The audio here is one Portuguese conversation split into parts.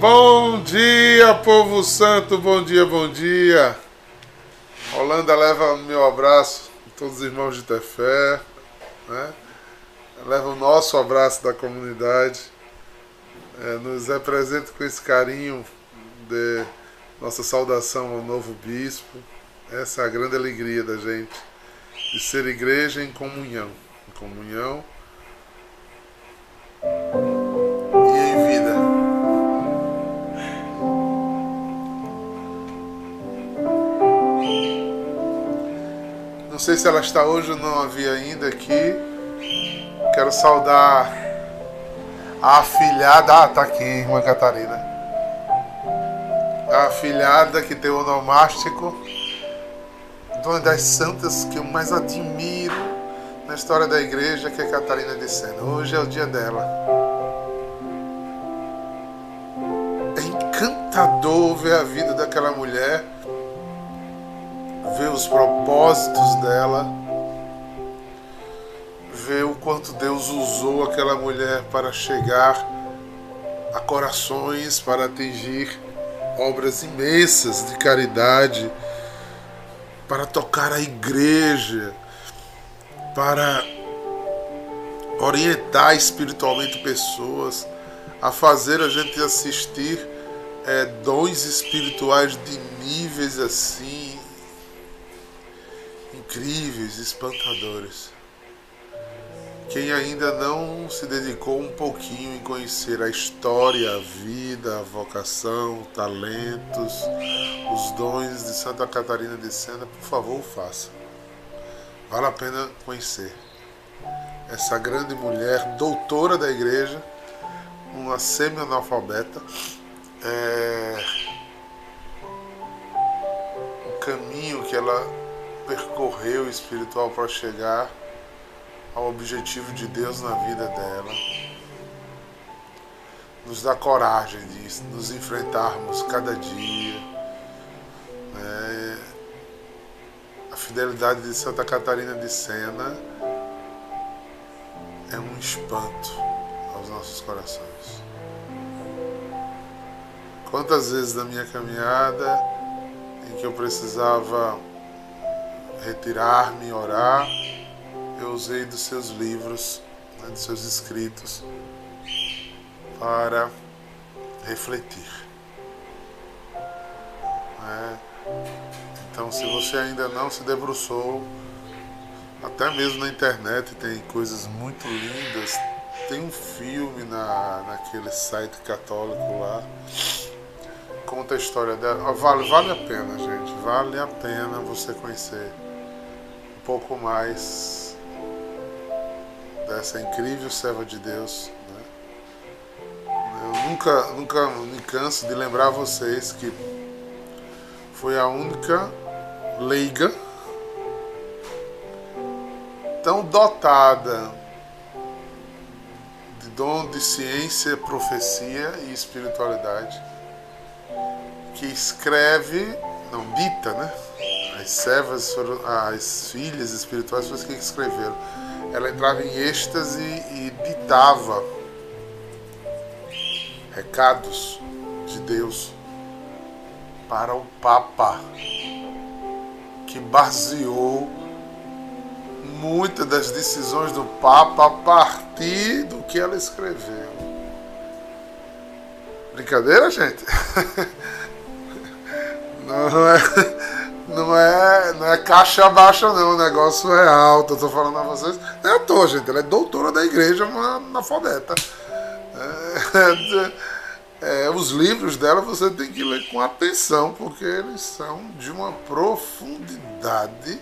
Bom dia, povo santo, bom dia, bom dia. Holanda leva meu abraço a todos os irmãos de Tefé, né? leva o nosso abraço da comunidade, é, nos representa com esse carinho de nossa saudação ao novo bispo. Essa é a grande alegria da gente, de ser igreja em comunhão, em comunhão sei se ela está hoje ou não havia ainda aqui. Quero saudar a afilhada. Ah, tá aqui, irmã Catarina. A afilhada que tem o onomástico. Uma das santas que eu mais admiro na história da igreja, que é Catarina de Sena. Hoje é o dia dela. É encantador ver a vida daquela mulher, ver os propósitos dela, ver o quanto Deus usou aquela mulher para chegar a corações, para atingir obras imensas de caridade, para tocar a igreja, para orientar espiritualmente pessoas, a fazer a gente assistir é, dons espirituais de níveis assim incríveis, espantadores. Quem ainda não se dedicou um pouquinho em conhecer a história, a vida, a vocação, talentos, os dons de Santa Catarina de Sena, por favor, faça. Vale a pena conhecer. Essa grande mulher, doutora da igreja, uma semi-analfabeta, é... o caminho que ela percorreu espiritual para chegar ao objetivo de Deus na vida dela. Nos dá coragem de nos enfrentarmos cada dia. Né? A fidelidade de Santa Catarina de Sena é um espanto aos nossos corações. Quantas vezes na minha caminhada em que eu precisava retirar-me, orar, eu usei dos seus livros, né, dos seus escritos, para refletir. É. Então, se você ainda não se debruçou, até mesmo na internet tem coisas muito lindas. Tem um filme na, naquele site católico lá. Conta a história dela. Vale, vale a pena, gente. Vale a pena você conhecer pouco mais dessa incrível serva de Deus. Né? Eu nunca, nunca me canso de lembrar vocês que foi a única leiga tão dotada de dom de ciência, profecia e espiritualidade que escreve, não dita, né? As servas foram, as filhas espirituais foram as que escreveram ela entrava em êxtase e ditava recados de Deus para o Papa, que baseou muitas das decisões do Papa a partir do que ela escreveu. Brincadeira, gente? Não é não é, não é caixa baixa, não. O negócio é alto. Eu tô falando a vocês. Não é à toa, gente. Ela é doutora da igreja, uma analfabeta. É, é, os livros dela você tem que ler com atenção, porque eles são de uma profundidade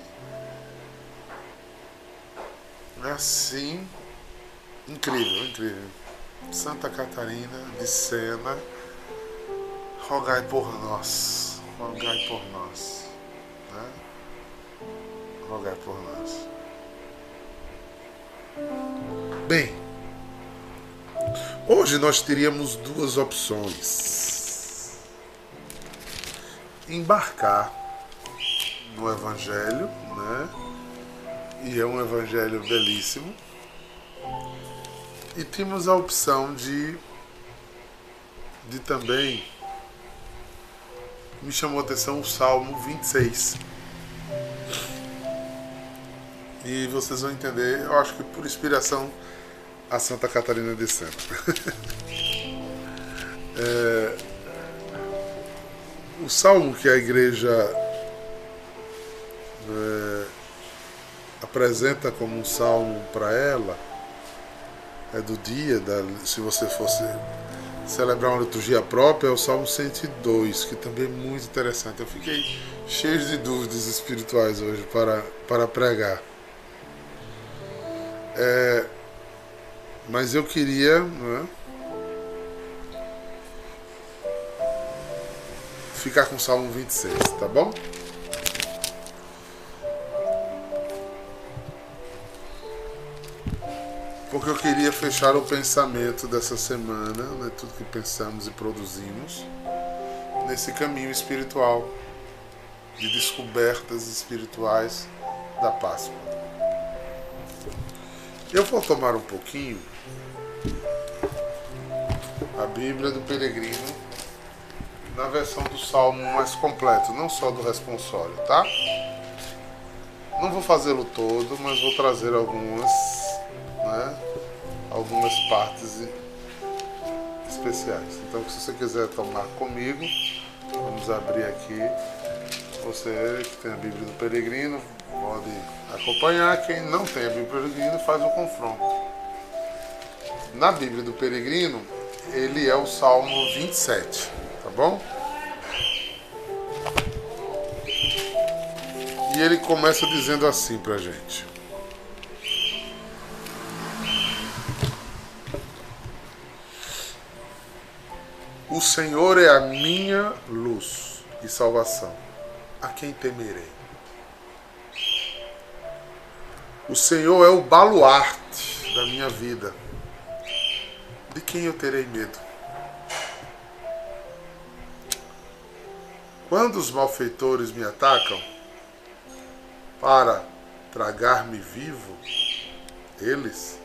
assim incrível, incrível. Santa Catarina de Sena, rogai por nós, rogai por nós rogar por nós. Bem, hoje nós teríamos duas opções: embarcar no Evangelho, né? E é um Evangelho belíssimo. E temos a opção de de também me chamou a atenção o Salmo 26. E vocês vão entender, eu acho que por inspiração a Santa Catarina de Sena. é, o salmo que a igreja é, apresenta como um salmo para ela é do dia, da, se você fosse celebrar uma liturgia própria, é o Salmo 102, que também é muito interessante. Eu fiquei cheio de dúvidas espirituais hoje para, para pregar. É, mas eu queria é, ficar com o Salmo 26, tá bom? Porque eu queria fechar o pensamento dessa semana, né, tudo que pensamos e produzimos, nesse caminho espiritual de descobertas espirituais da Páscoa. Eu vou tomar um pouquinho a Bíblia do Peregrino na versão do Salmo mais completo, não só do responsório, tá? Não vou fazê-lo todo, mas vou trazer algumas, né, algumas partes especiais. Então, se você quiser tomar comigo, vamos abrir aqui. Você que tem a Bíblia do Peregrino, pode acompanhar. Quem não tem a Bíblia do Peregrino faz o confronto. Na Bíblia do Peregrino, ele é o Salmo 27, tá bom? E ele começa dizendo assim pra gente. O Senhor é a minha luz e salvação. A quem temerei? O Senhor é o baluarte da minha vida. De quem eu terei medo? Quando os malfeitores me atacam para tragar-me vivo, eles,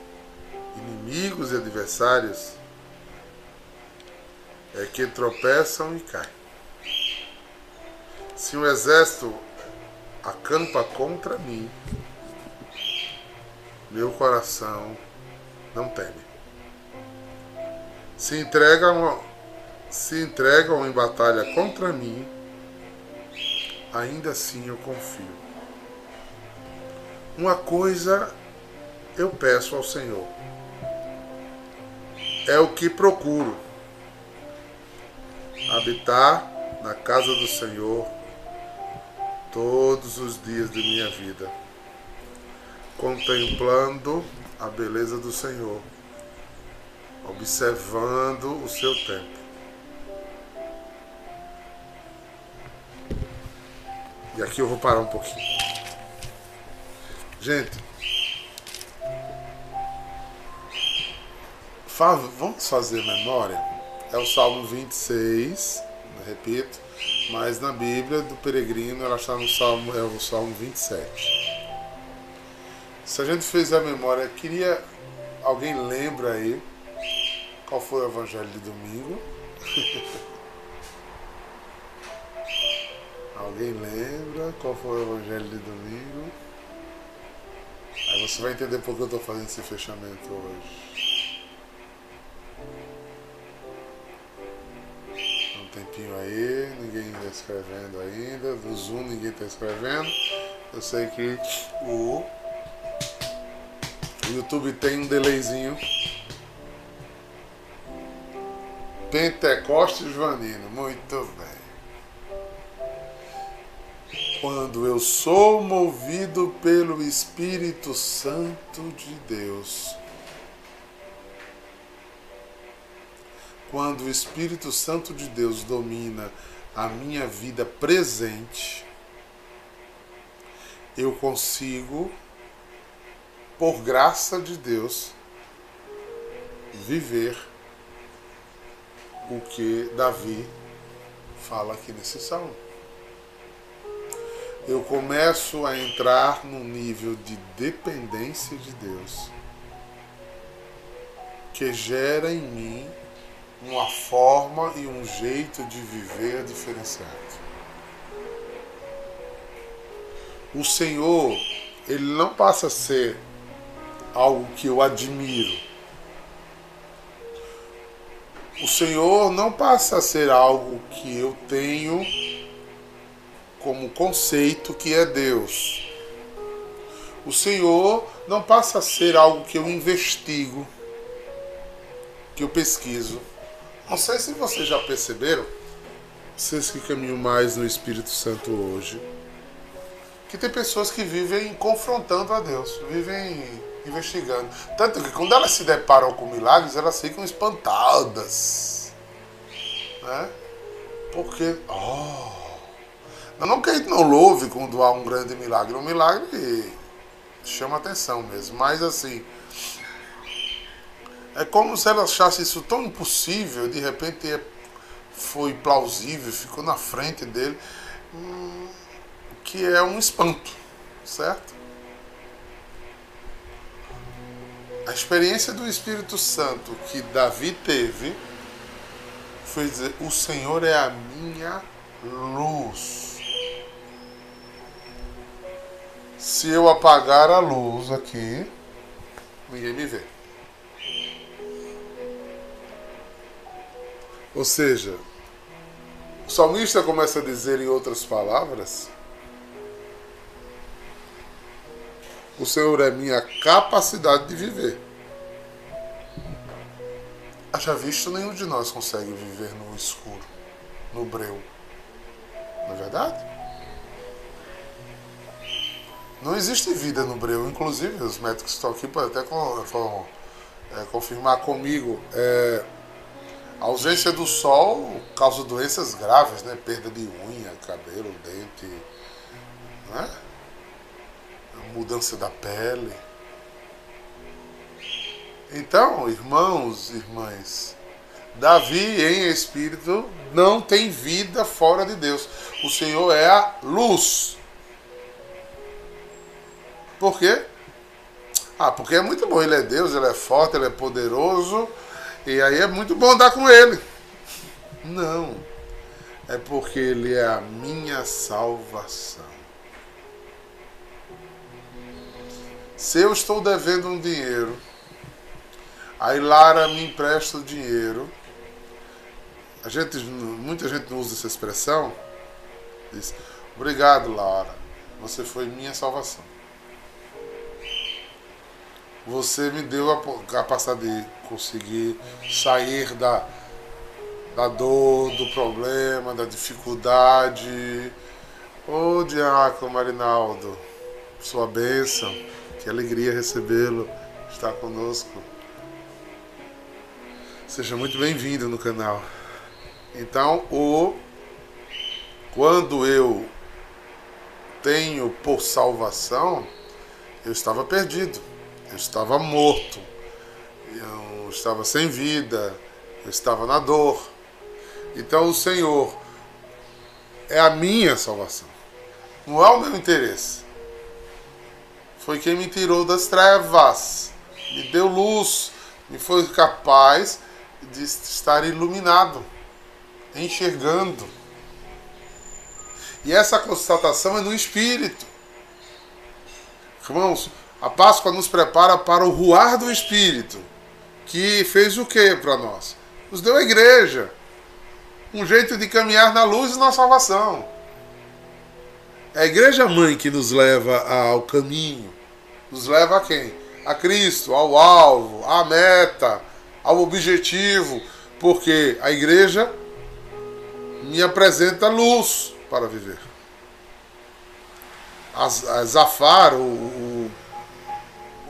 inimigos e adversários, é que tropeçam e caem. Se um exército acampa contra mim, meu coração não teme. Se entregam, se entregam em batalha contra mim, ainda assim eu confio. Uma coisa eu peço ao Senhor. É o que procuro. Habitar na casa do Senhor todos os dias de minha vida contemplando a beleza do Senhor, observando o seu tempo. E aqui eu vou parar um pouquinho. Gente, vamos fazer memória? É o Salmo 26, repito, mas na Bíblia do peregrino ela está no Salmo, é o Salmo 27. Se a gente fez a memória, queria. Alguém lembra aí qual foi o evangelho de domingo? Alguém lembra qual foi o evangelho de domingo? Aí você vai entender por que eu estou fazendo esse fechamento hoje. Um tempinho aí, ninguém está escrevendo ainda. Do Zoom ninguém está escrevendo. Eu sei que o YouTube tem um delayzinho. Pentecostes Joanino, muito bem. Quando eu sou movido pelo Espírito Santo de Deus. Quando o Espírito Santo de Deus domina a minha vida presente, eu consigo por graça de Deus, viver o que Davi fala aqui nesse salmo. Eu começo a entrar num nível de dependência de Deus que gera em mim uma forma e um jeito de viver diferenciado. O Senhor, ele não passa a ser algo que eu admiro. O Senhor não passa a ser algo que eu tenho como conceito que é Deus. O Senhor não passa a ser algo que eu investigo, que eu pesquiso. Não sei se vocês já perceberam, vocês que caminham mais no Espírito Santo hoje, que tem pessoas que vivem confrontando a Deus, vivem investigando. Tanto que quando elas se deparam com milagres, elas ficam espantadas. Né? Porque, oh, não que a gente não louve quando há um grande milagre. Um milagre chama atenção mesmo. Mas assim, é como se ela achasse isso tão impossível, de repente é, foi plausível, ficou na frente dele, hum, que é um espanto, certo? A experiência do Espírito Santo que Davi teve foi dizer: O Senhor é a minha luz. Se eu apagar a luz aqui, ninguém me vê. Ou seja, o salmista começa a dizer em outras palavras: O Senhor é minha capacidade de viver. Haja visto, nenhum de nós consegue viver no escuro, no breu. Não é verdade? Não existe vida no breu. Inclusive, os médicos que estão aqui podem até é, confirmar comigo. É, a ausência do sol causa doenças graves, né? Perda de unha, cabelo, dente, né? Mudança da pele. Então, irmãos, irmãs, Davi em espírito não tem vida fora de Deus. O Senhor é a luz. Por quê? Ah, porque é muito bom. Ele é Deus, ele é forte, ele é poderoso. E aí é muito bom andar com ele. Não. É porque ele é a minha salvação. Se eu estou devendo um dinheiro, aí Lara me empresta o dinheiro. A gente, muita gente não usa essa expressão. Diz, obrigado, Lara. Você foi minha salvação. Você me deu a capacidade de conseguir sair da, da dor, do problema, da dificuldade. Ô oh, Diácono Marinaldo, sua bênção, que alegria recebê-lo, estar conosco. Seja muito bem-vindo no canal. Então, o quando eu tenho por salvação, eu estava perdido eu estava morto, eu estava sem vida, eu estava na dor. Então o Senhor é a minha salvação, não é o meu interesse. Foi quem me tirou das trevas, me deu luz, me foi capaz de estar iluminado, enxergando. E essa constatação é no espírito. Irmãos, a Páscoa nos prepara para o ruar do Espírito, que fez o que para nós? Nos deu a igreja, um jeito de caminhar na luz e na salvação. É a igreja mãe que nos leva ao caminho, nos leva a quem? A Cristo, ao alvo, à meta, ao objetivo, porque a igreja me apresenta luz para viver. A Zafar, o, o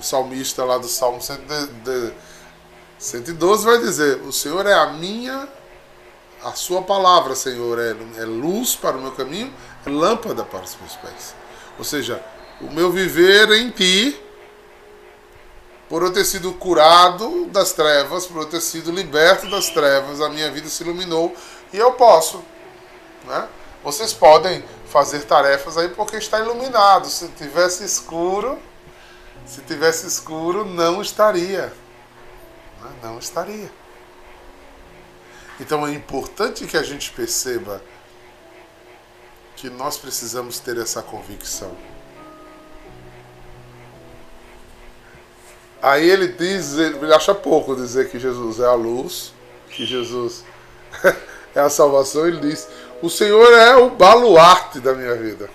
o salmista lá do Salmo 112 vai dizer: O Senhor é a minha, a sua palavra, Senhor, é, é luz para o meu caminho, lâmpada para os meus pés. Ou seja, o meu viver em ti, por eu ter sido curado das trevas, por eu ter sido liberto das trevas, a minha vida se iluminou e eu posso. Né? Vocês podem fazer tarefas aí porque está iluminado. Se tivesse escuro, se tivesse escuro, não estaria. Não estaria. Então é importante que a gente perceba que nós precisamos ter essa convicção. Aí ele diz, ele acha pouco dizer que Jesus é a luz, que Jesus é a salvação, ele diz: O Senhor é o baluarte da minha vida.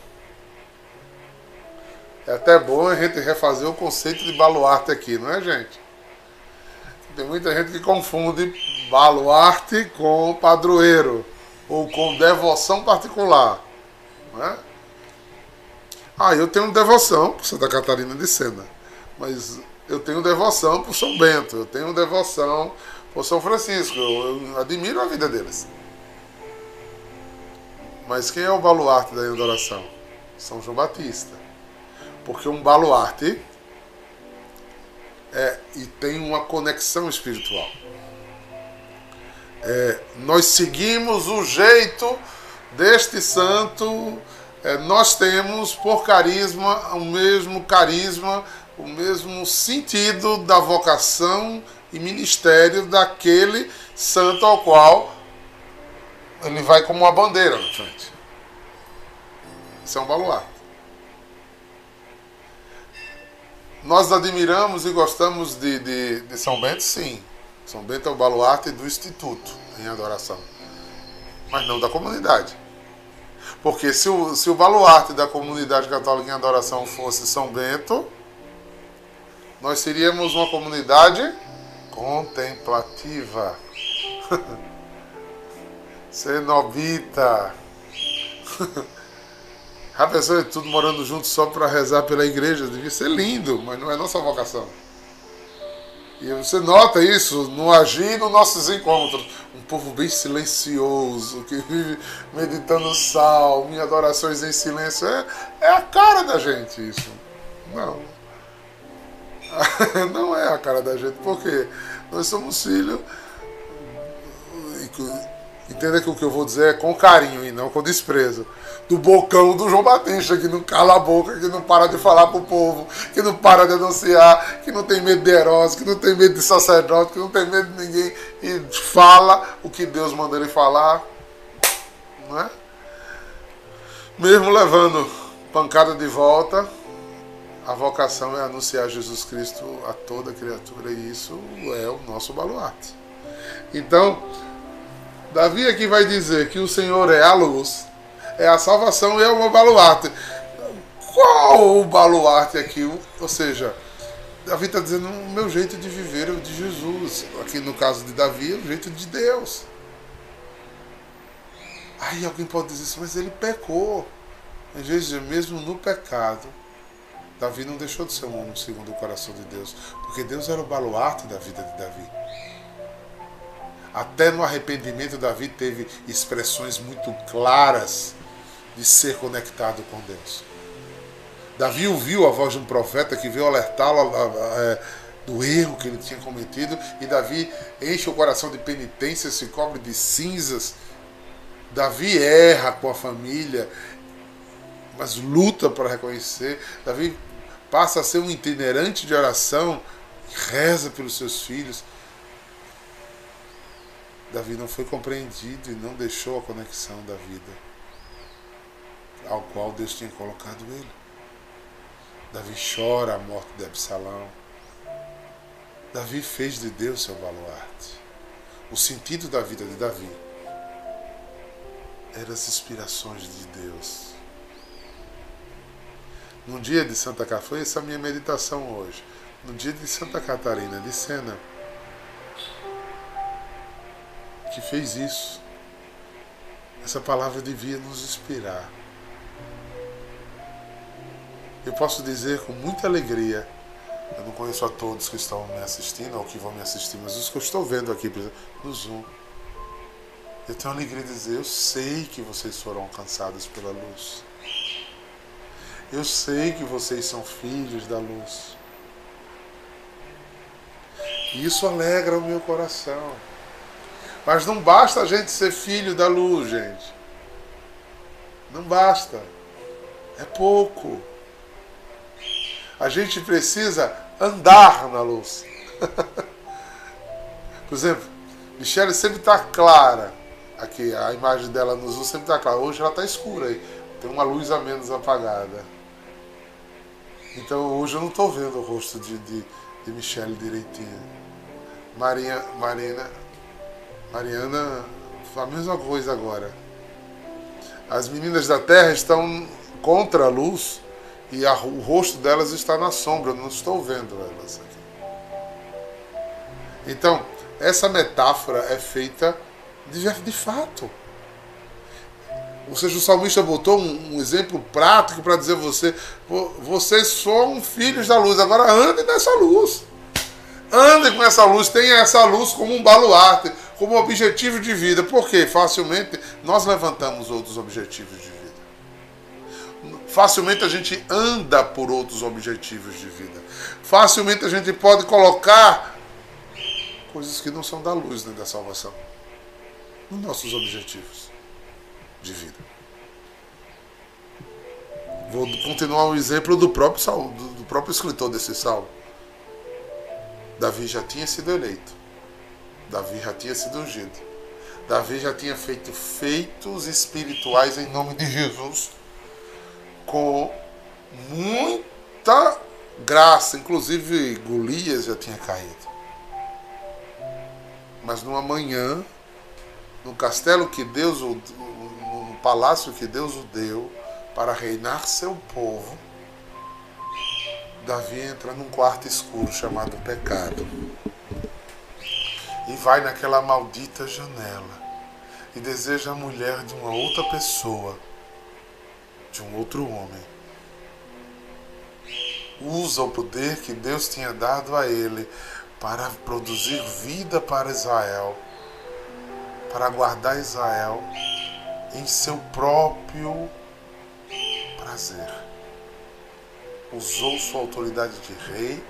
É até bom a gente refazer o conceito de baluarte aqui, não é, gente? Tem muita gente que confunde baluarte com padroeiro ou com devoção particular. Não é? Ah, eu tenho devoção por Santa Catarina de Sena, mas eu tenho devoção por São Bento, eu tenho devoção por São Francisco, eu admiro a vida deles. Mas quem é o baluarte da adoração? São João Batista. Porque um baluarte é, e tem uma conexão espiritual. É, nós seguimos o jeito deste santo, é, nós temos por carisma o mesmo carisma o mesmo sentido da vocação e ministério daquele santo ao qual ele vai como uma bandeira na frente. Isso é um baluarte. Nós admiramos e gostamos de, de, de São Bento, sim. São Bento é o baluarte do Instituto em adoração, mas não da comunidade. Porque se o, se o baluarte da comunidade católica em adoração fosse São Bento, nós seríamos uma comunidade contemplativa, cenobita. A pessoa é tudo morando junto só para rezar pela igreja, devia ser lindo, mas não é nossa vocação. E você nota isso no agir nos nossos encontros. Povo bem silencioso, que vive meditando salmo, em adorações em silêncio. É, é a cara da gente isso. Não. não é a cara da gente, porque nós somos filhos. Entenda que o que eu vou dizer é com carinho e não com desprezo. Do bocão do João Batista, que não cala a boca, que não para de falar pro povo, que não para de anunciar, que não tem medo de heróis, que não tem medo de sacerdote, que não tem medo de ninguém e fala o que Deus manda ele falar. Não é? Mesmo levando pancada de volta, a vocação é anunciar Jesus Cristo a toda criatura e isso é o nosso baluarte. Então, Davi aqui vai dizer que o Senhor é a luz, é a salvação e é o baluarte. Qual o baluarte aqui? Ou seja, Davi está dizendo o meu jeito de viver é o de Jesus. Aqui no caso de Davi é o jeito de Deus. Aí alguém pode dizer assim, mas ele pecou. Às vezes, mesmo no pecado, Davi não deixou de ser um homem segundo o coração de Deus, porque Deus era o baluarte da vida de Davi. Até no arrependimento, Davi teve expressões muito claras de ser conectado com Deus. Davi ouviu a voz de um profeta que veio alertá-lo é, do erro que ele tinha cometido, e Davi enche o coração de penitência, se cobre de cinzas. Davi erra com a família, mas luta para reconhecer. Davi passa a ser um itinerante de oração, reza pelos seus filhos. Davi não foi compreendido e não deixou a conexão da vida ao qual Deus tinha colocado ele. Davi chora a morte de Absalão. Davi fez de Deus seu baluarte. O sentido da vida de Davi eram as inspirações de Deus no dia de Santa Catarina, foi essa minha meditação hoje. No dia de Santa Catarina de Sena, que fez isso. Essa palavra devia nos inspirar. Eu posso dizer com muita alegria, eu não conheço a todos que estão me assistindo ou que vão me assistir, mas os que eu estou vendo aqui no Zoom, eu tenho alegria de dizer, eu sei que vocês foram alcançados pela luz. Eu sei que vocês são filhos da luz. Isso alegra o meu coração. Mas não basta a gente ser filho da luz, gente. Não basta. É pouco. A gente precisa andar na luz. Por exemplo, Michelle sempre está clara. Aqui, a imagem dela no Zoom sempre está clara. Hoje ela está escura aí. Tem uma luz a menos apagada. Então hoje eu não estou vendo o rosto de, de, de Michelle direitinho. Maria, Marina, Mariana, a mesma coisa agora. As meninas da terra estão contra a luz e a, o rosto delas está na sombra. Eu não estou vendo elas aqui. Então, essa metáfora é feita de, de fato. Ou seja, o salmista botou um, um exemplo prático para dizer a você: vocês são filhos da luz, agora andem nessa luz. Andem com essa luz, tenha essa luz como um baluarte, como objetivo de vida. Porque facilmente nós levantamos outros objetivos de vida. Facilmente a gente anda por outros objetivos de vida. Facilmente a gente pode colocar coisas que não são da luz nem da salvação nos nossos objetivos de vida. Vou continuar o exemplo do próprio, do próprio escritor desse salmo. Davi já tinha sido eleito. Davi já tinha sido ungido. Davi já tinha feito feitos espirituais em nome de Jesus com muita graça. Inclusive Golias já tinha caído. Mas numa manhã, no castelo que Deus, no palácio que Deus o deu para reinar seu povo, Davi entra num quarto escuro chamado pecado. E vai naquela maldita janela e deseja a mulher de uma outra pessoa, de um outro homem. Usa o poder que Deus tinha dado a ele para produzir vida para Israel, para guardar Israel em seu próprio prazer. Usou sua autoridade de rei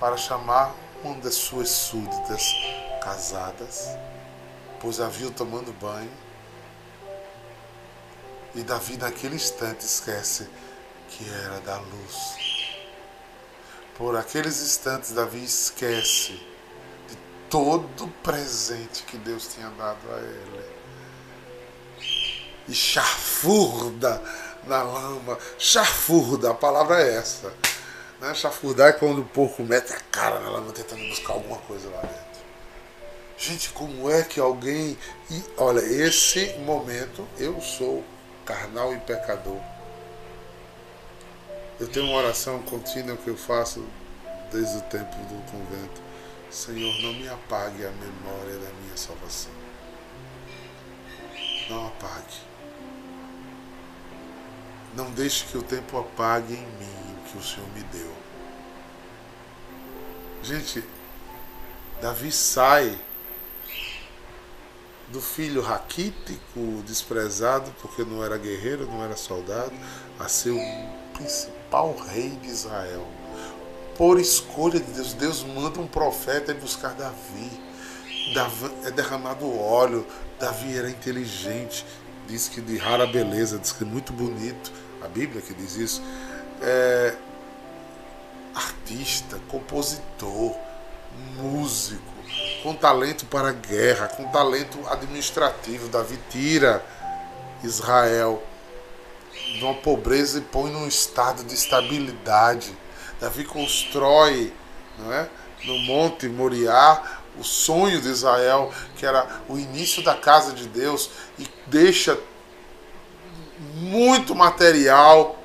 para chamar uma das suas súditas casadas, pois a viu tomando banho. E Davi, naquele instante, esquece que era da luz. Por aqueles instantes, Davi esquece de todo o presente que Deus tinha dado a ele. E chafurda na lama. Chafurda, a palavra é essa. Né? Chafurdar é quando o porco mete a cara na lama tentando buscar alguma coisa lá dentro. Gente, como é que alguém. E, olha, esse momento eu sou carnal e pecador. Eu tenho uma oração contínua que eu faço desde o tempo do convento. Senhor, não me apague a memória da minha salvação. Não apague. Não deixe que o tempo apague em mim o que o Senhor me deu. Gente, Davi sai do filho raquítico, desprezado, porque não era guerreiro, não era soldado, a ser o principal rei de Israel. Por escolha de Deus, Deus manda um profeta ir buscar Davi. Davi é derramado óleo. Davi era inteligente, diz que de rara beleza, diz que muito bonito. A Bíblia que diz isso. É, artista, compositor, músico, com talento para guerra, com talento administrativo. Davi tira Israel de uma pobreza e põe num estado de estabilidade. Davi constrói não é, no Monte Moriá o sonho de Israel, que era o início da casa de Deus, e deixa muito material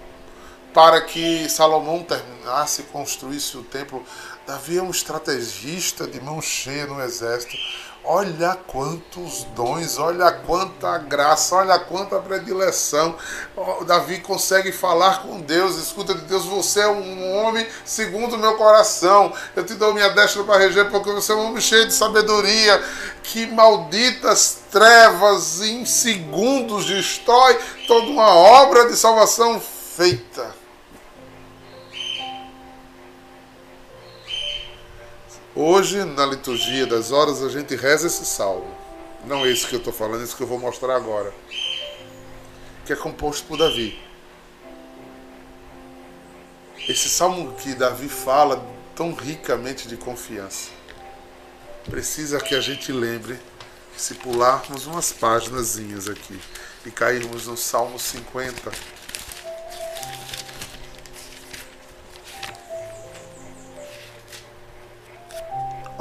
para que Salomão terminasse e construísse o templo. Davi é um estrategista de mão cheia no exército. Olha quantos dons, olha quanta graça, olha quanta predileção. Davi consegue falar com Deus, escuta de Deus, você é um homem segundo o meu coração. Eu te dou minha destra para reger, porque você é um homem cheio de sabedoria. Que malditas trevas em segundos destrói toda uma obra de salvação feita. Hoje, na liturgia das horas, a gente reza esse salmo. Não esse que eu estou falando, esse que eu vou mostrar agora. Que é composto por Davi. Esse salmo que Davi fala tão ricamente de confiança. precisa que a gente lembre que se pularmos umas páginas aqui e cairmos no Salmo 50,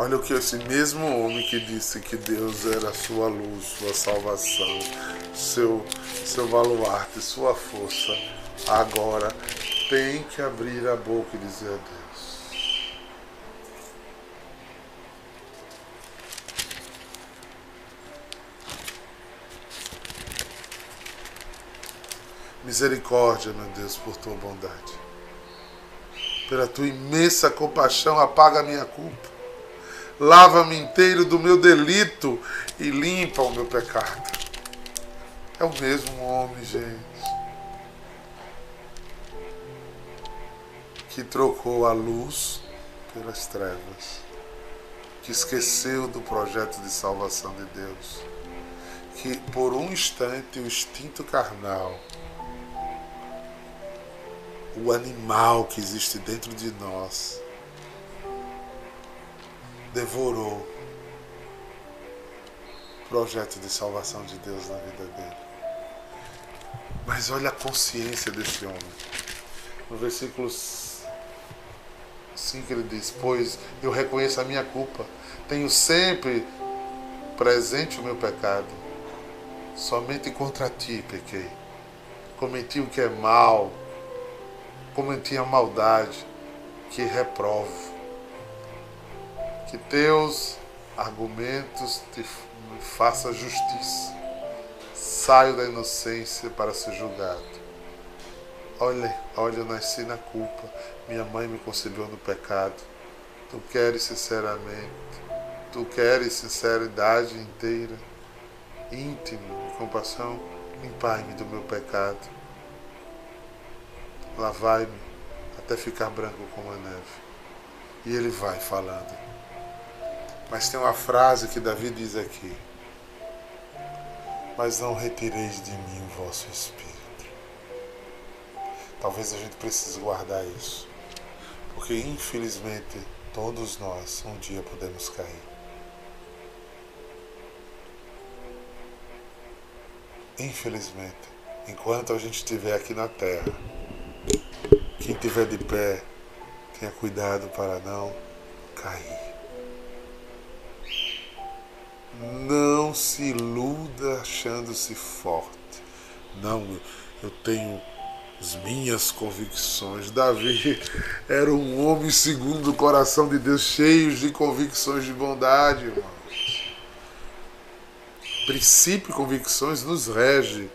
Olha o que esse mesmo homem que disse que Deus era sua luz, sua salvação, seu, seu baluarte, sua força, agora tem que abrir a boca e dizer a Deus. Misericórdia, meu Deus, por tua bondade. Pela tua imensa compaixão, apaga a minha culpa lava-me inteiro do meu delito e limpa o meu pecado. É o mesmo homem, gente, que trocou a luz pelas trevas, que esqueceu do projeto de salvação de Deus, que por um instante o instinto carnal, o animal que existe dentro de nós, devorou o projeto de salvação de Deus na vida dele. Mas olha a consciência desse homem. No versículo 5 ele diz: Pois eu reconheço a minha culpa, tenho sempre presente o meu pecado. Somente contra ti pequei. Cometi o que é mal, cometi a maldade que reprovo que teus argumentos te façam justiça. Saio da inocência para ser julgado. Olha, olha, eu nasci na culpa. Minha mãe me concebeu no pecado. Tu queres sinceramente, tu queres sinceridade inteira, íntimo, compaixão, limpai-me do meu pecado. Lavai-me até ficar branco como a neve. E ele vai falando. Mas tem uma frase que Davi diz aqui: Mas não retireis de mim o vosso espírito. Talvez a gente precise guardar isso, porque infelizmente todos nós um dia podemos cair. Infelizmente, enquanto a gente estiver aqui na terra, quem estiver de pé, tenha cuidado para não cair. Não se iluda achando-se forte. Não, eu tenho as minhas convicções. Davi era um homem segundo o coração de Deus, cheio de convicções de bondade, irmãos. Princípio e convicções nos rege,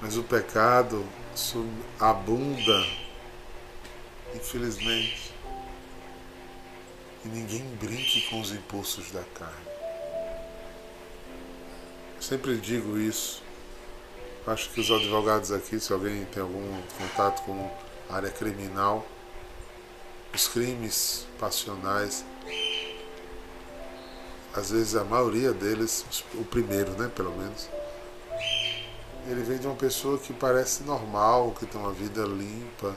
mas o pecado abunda, infelizmente. E ninguém brinque com os impulsos da carne. Sempre digo isso. Acho que os advogados aqui, se alguém tem algum contato com a área criminal, os crimes passionais, às vezes a maioria deles, o primeiro, né, pelo menos, ele vem de uma pessoa que parece normal, que tem uma vida limpa,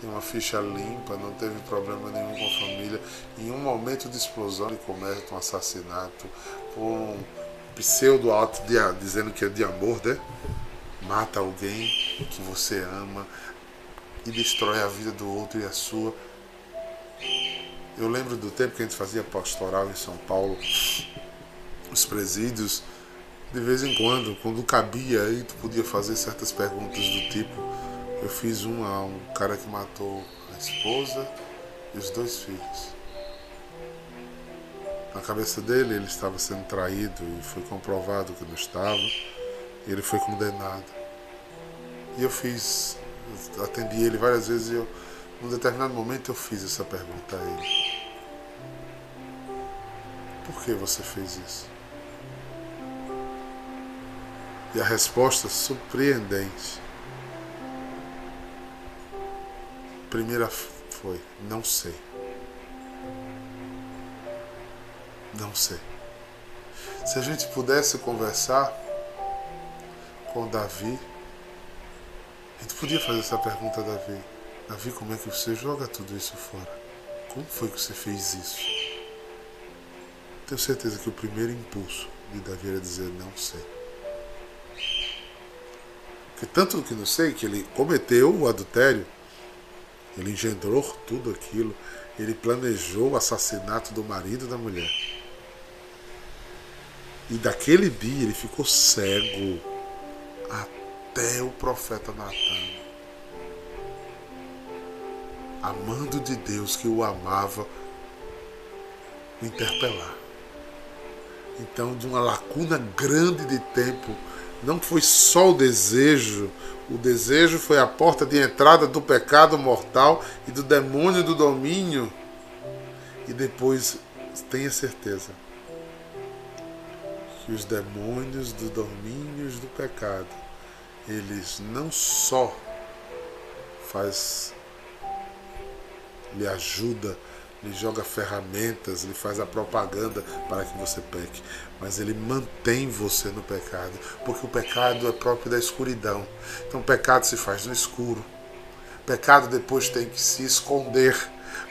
tem uma ficha limpa, não teve problema nenhum com a família. Em um momento de explosão, ele comete um assassinato um pseudo ato de, dizendo que é de amor, né? Mata alguém que você ama e destrói a vida do outro e a sua. Eu lembro do tempo que a gente fazia pastoral em São Paulo, os presídios, de vez em quando, quando cabia, aí tu podia fazer certas perguntas do tipo eu fiz um a um cara que matou a esposa e os dois filhos. Na cabeça dele, ele estava sendo traído e foi comprovado que não estava. E ele foi condenado. E eu fiz, atendi ele várias vezes e eu, num determinado momento eu fiz essa pergunta a ele. Por que você fez isso? E a resposta surpreendente Primeira foi: não sei. Não sei. Se a gente pudesse conversar com Davi, a gente podia fazer essa pergunta a Davi. Davi, como é que você joga tudo isso fora? Como foi que você fez isso? tenho certeza que o primeiro impulso de Davi era dizer não sei. Porque tanto que não sei que ele cometeu o adultério, ele engendrou tudo aquilo, ele planejou o assassinato do marido da mulher. E daquele dia ele ficou cego até o profeta Natan. Amando de Deus que o amava, interpelar. Então, de uma lacuna grande de tempo, não foi só o desejo, o desejo foi a porta de entrada do pecado mortal e do demônio do domínio. E depois, tenha certeza, que os demônios dos domínios do pecado, eles não só faz lhe ajuda, lhe joga ferramentas, lhe faz a propaganda para que você peque, mas ele mantém você no pecado, porque o pecado é próprio da escuridão. Então o pecado se faz no escuro. O pecado depois tem que se esconder.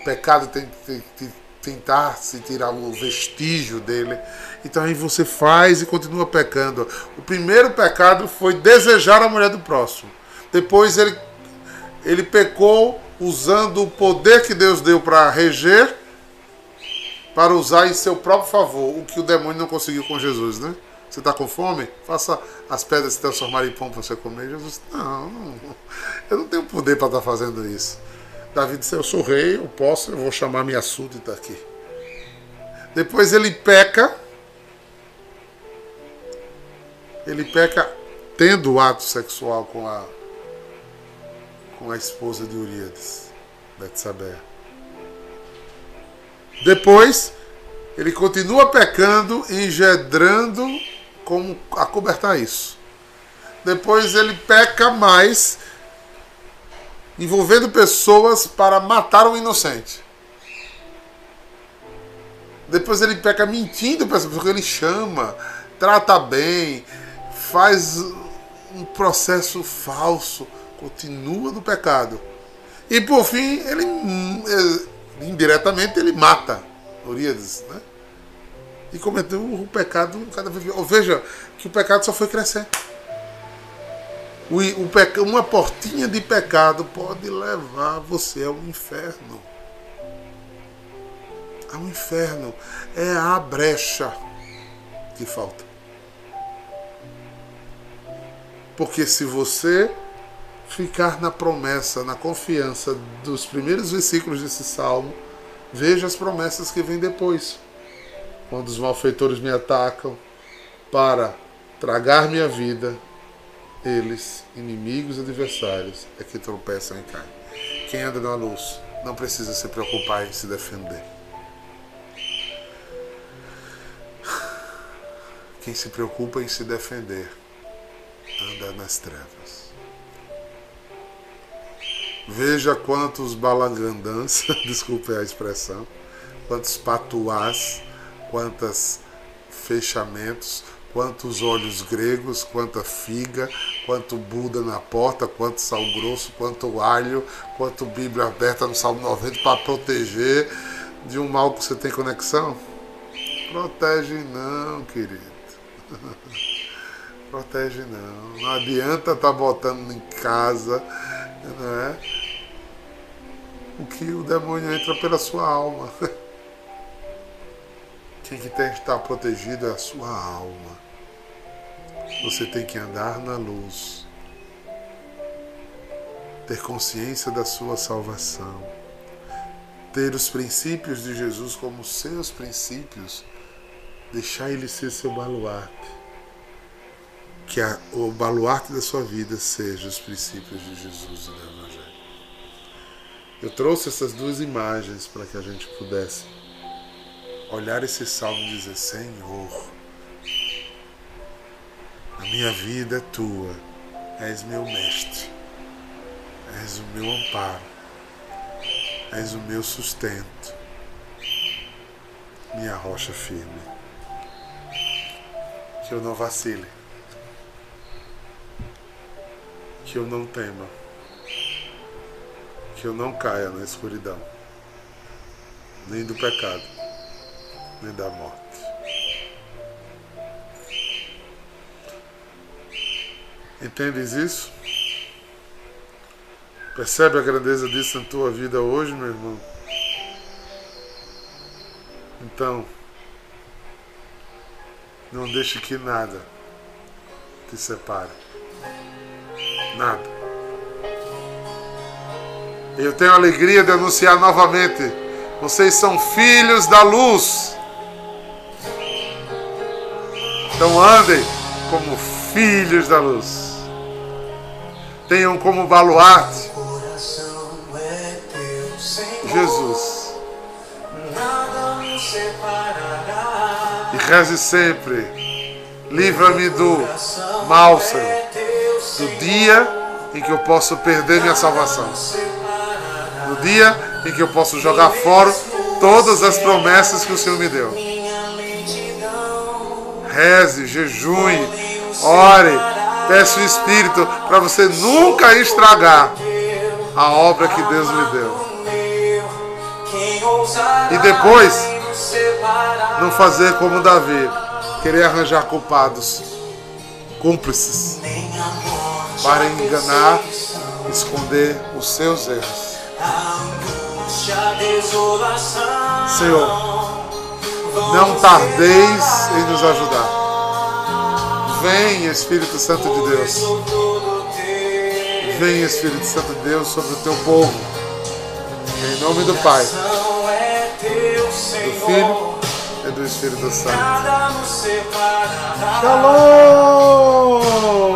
O pecado tem que tentar se tirar o vestígio dele. Então aí você faz e continua pecando. O primeiro pecado foi desejar a mulher do próximo. Depois ele, ele pecou usando o poder que Deus deu para reger, para usar em seu próprio favor, o que o demônio não conseguiu com Jesus, né? Você está com fome? Faça as pedras se transformarem em pão para você comer. Jesus, não, não, eu não tenho poder para estar tá fazendo isso. Davi disse: Eu sou rei, eu posso, eu vou chamar minha súdita aqui. Depois ele peca. Ele peca tendo o ato sexual com a, com a esposa de Urias, Betsabé. Depois, ele continua pecando, engendrando como acobertar isso. Depois ele peca mais envolvendo pessoas para matar um inocente. Depois ele peca mentindo para porque ele chama, trata bem, faz um processo falso, continua no pecado. E por fim, ele indiretamente ele mata Urias, né? E cometeu o pecado cada vez. Veja que o pecado só foi crescer. O, o peca, uma portinha de pecado pode levar você ao inferno. Ao inferno. É a brecha que falta. Porque se você ficar na promessa, na confiança dos primeiros versículos desse salmo, veja as promessas que vêm depois. Quando os malfeitores me atacam para tragar minha vida, eles, inimigos adversários, é que tropeçam e caem. Quem anda na luz não precisa se preocupar em se defender. Quem se preocupa em se defender anda nas trevas. Veja quantos balangandãs, desculpe a expressão, quantos patuás, quantos fechamentos, quantos olhos gregos, quanta figa, quanto Buda na porta, quanto sal grosso, quanto alho, quanto Bíblia aberta no Salmo 90 para proteger de um mal que você tem conexão? Protege não, querido. Protege não. Não adianta estar tá botando em casa, não é? O que o demônio entra pela sua alma. Quem que tem que estar protegido é a sua alma. Você tem que andar na luz, ter consciência da sua salvação, ter os princípios de Jesus como seus princípios, deixar ele ser seu baluarte. Que a, o baluarte da sua vida seja os princípios de Jesus. Eu trouxe essas duas imagens para que a gente pudesse olhar esse salmo e dizer: Senhor, a minha vida é tua, és meu mestre, és o meu amparo, és o meu sustento, minha rocha firme. Que eu não vacile, que eu não tema, que eu não caia na escuridão, nem do pecado, nem da morte. Entendes isso? Percebe a grandeza disso na tua vida hoje, meu irmão? Então, não deixe que nada te separe. Nada. Eu tenho a alegria de anunciar novamente: vocês são filhos da luz. Então andem como filhos da luz. Tenham como baluarte Jesus. E reze sempre. Livra-me do mal, Senhor. Do dia em que eu posso perder minha salvação. No dia em que eu posso jogar fora todas as promessas que o Senhor me deu. Reze, jejue, ore, peça o Espírito para você nunca estragar a obra que Deus lhe deu. E depois, não fazer como Davi, querer arranjar culpados, cúmplices, para enganar, esconder os seus erros. Senhor, não tardeis em nos ajudar. Vem, Espírito Santo de Deus. Vem, Espírito Santo de Deus, sobre o teu povo. Em nome do Pai, do Filho e do Espírito Santo. Shalom!